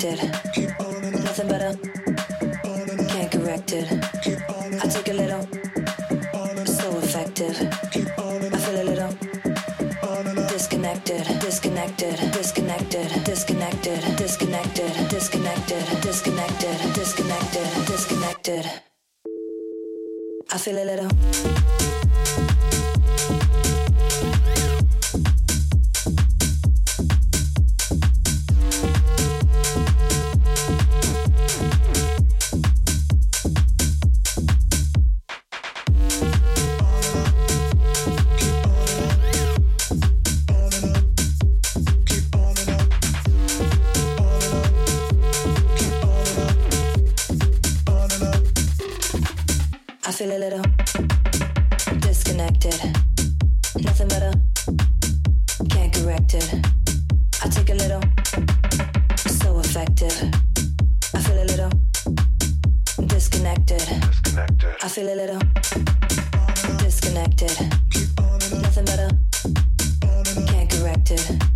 did. feel a little disconnected. Nothing better can't correct it. I take a little, so effective. I feel a little disconnected. disconnected. I feel a little disconnected. Nothing better can't correct it.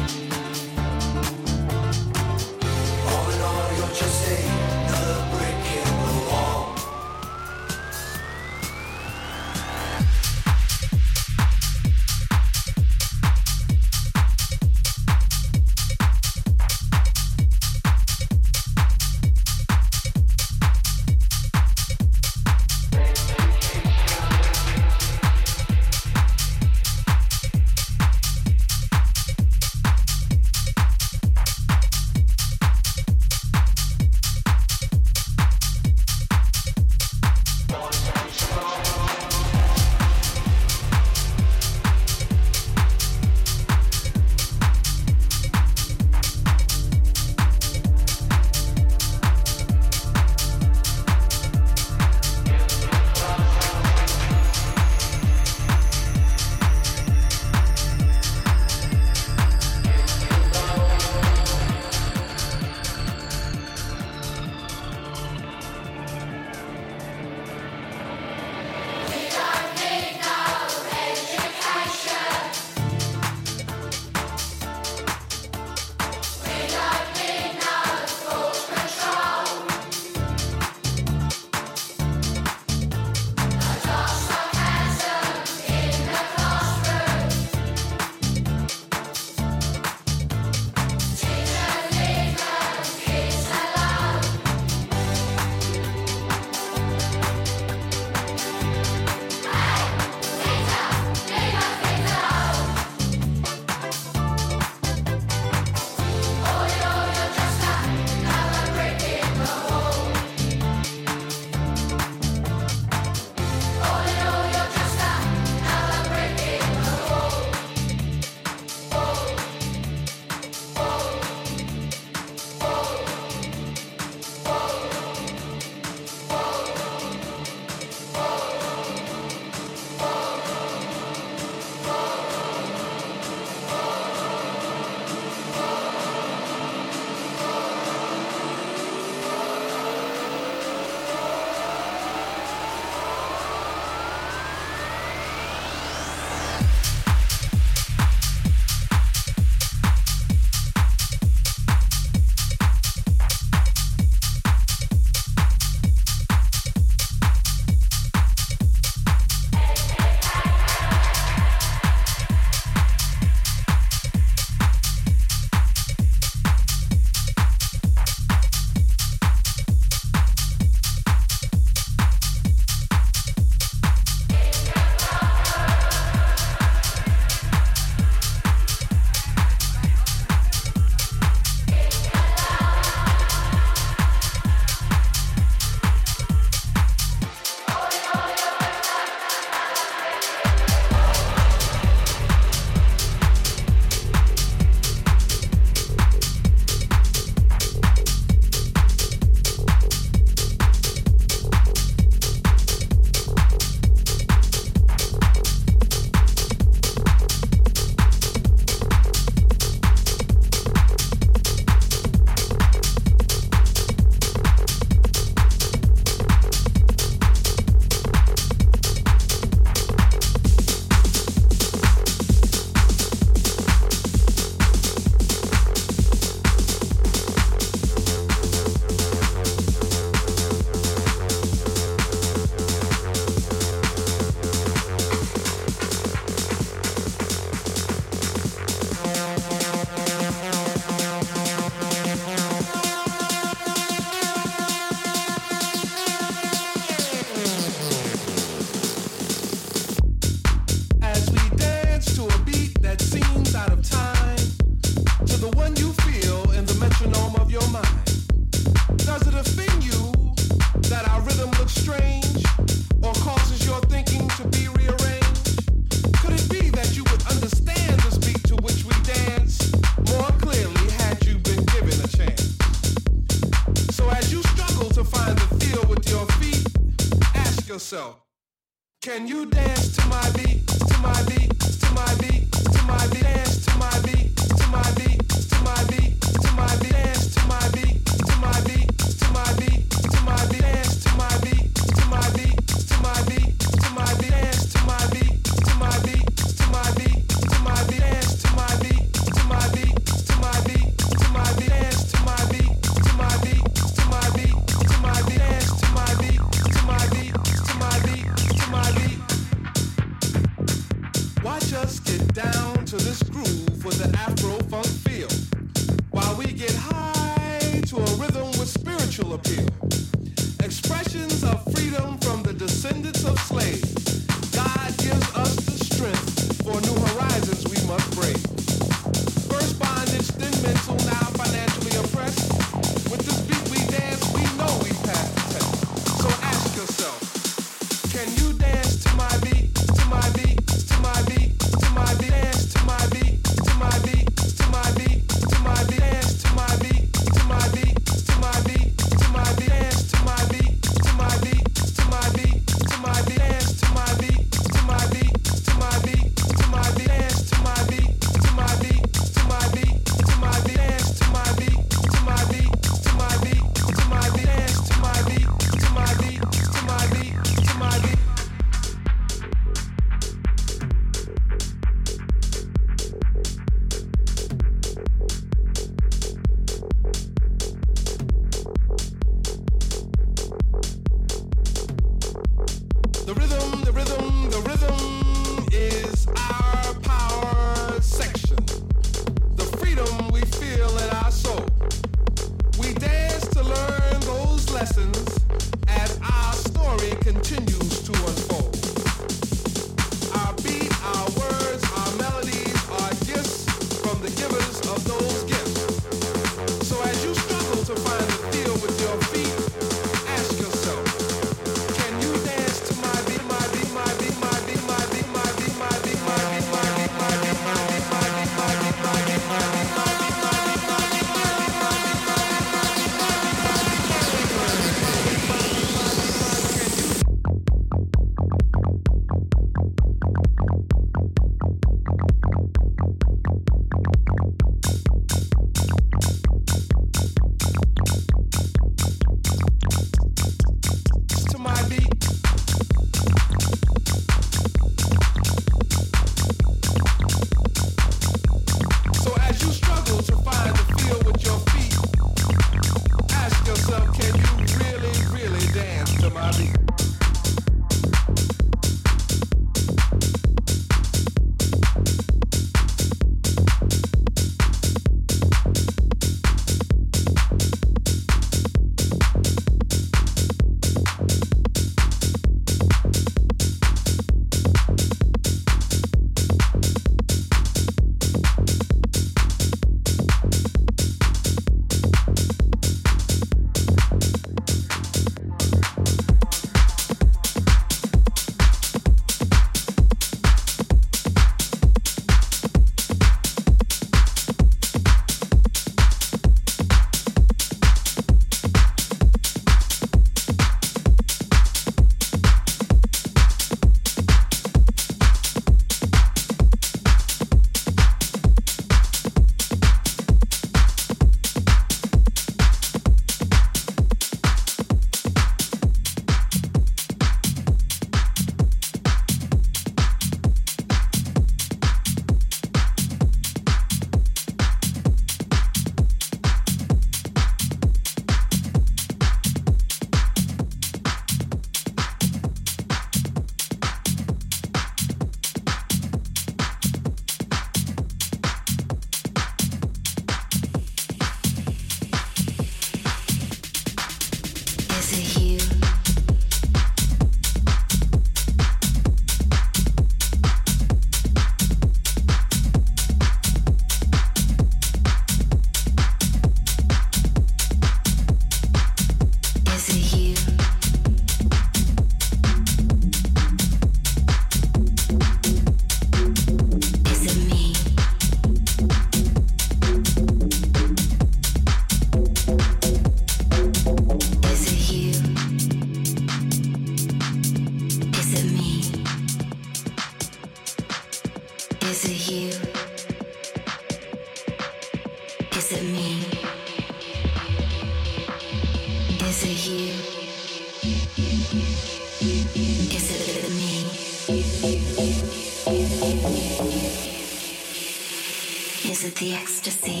the ecstasy.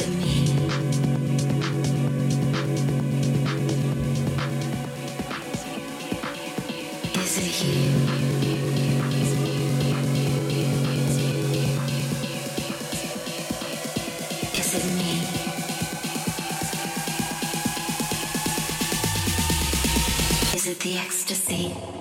Is it you? Is me? Is it the ecstasy?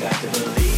got to believe.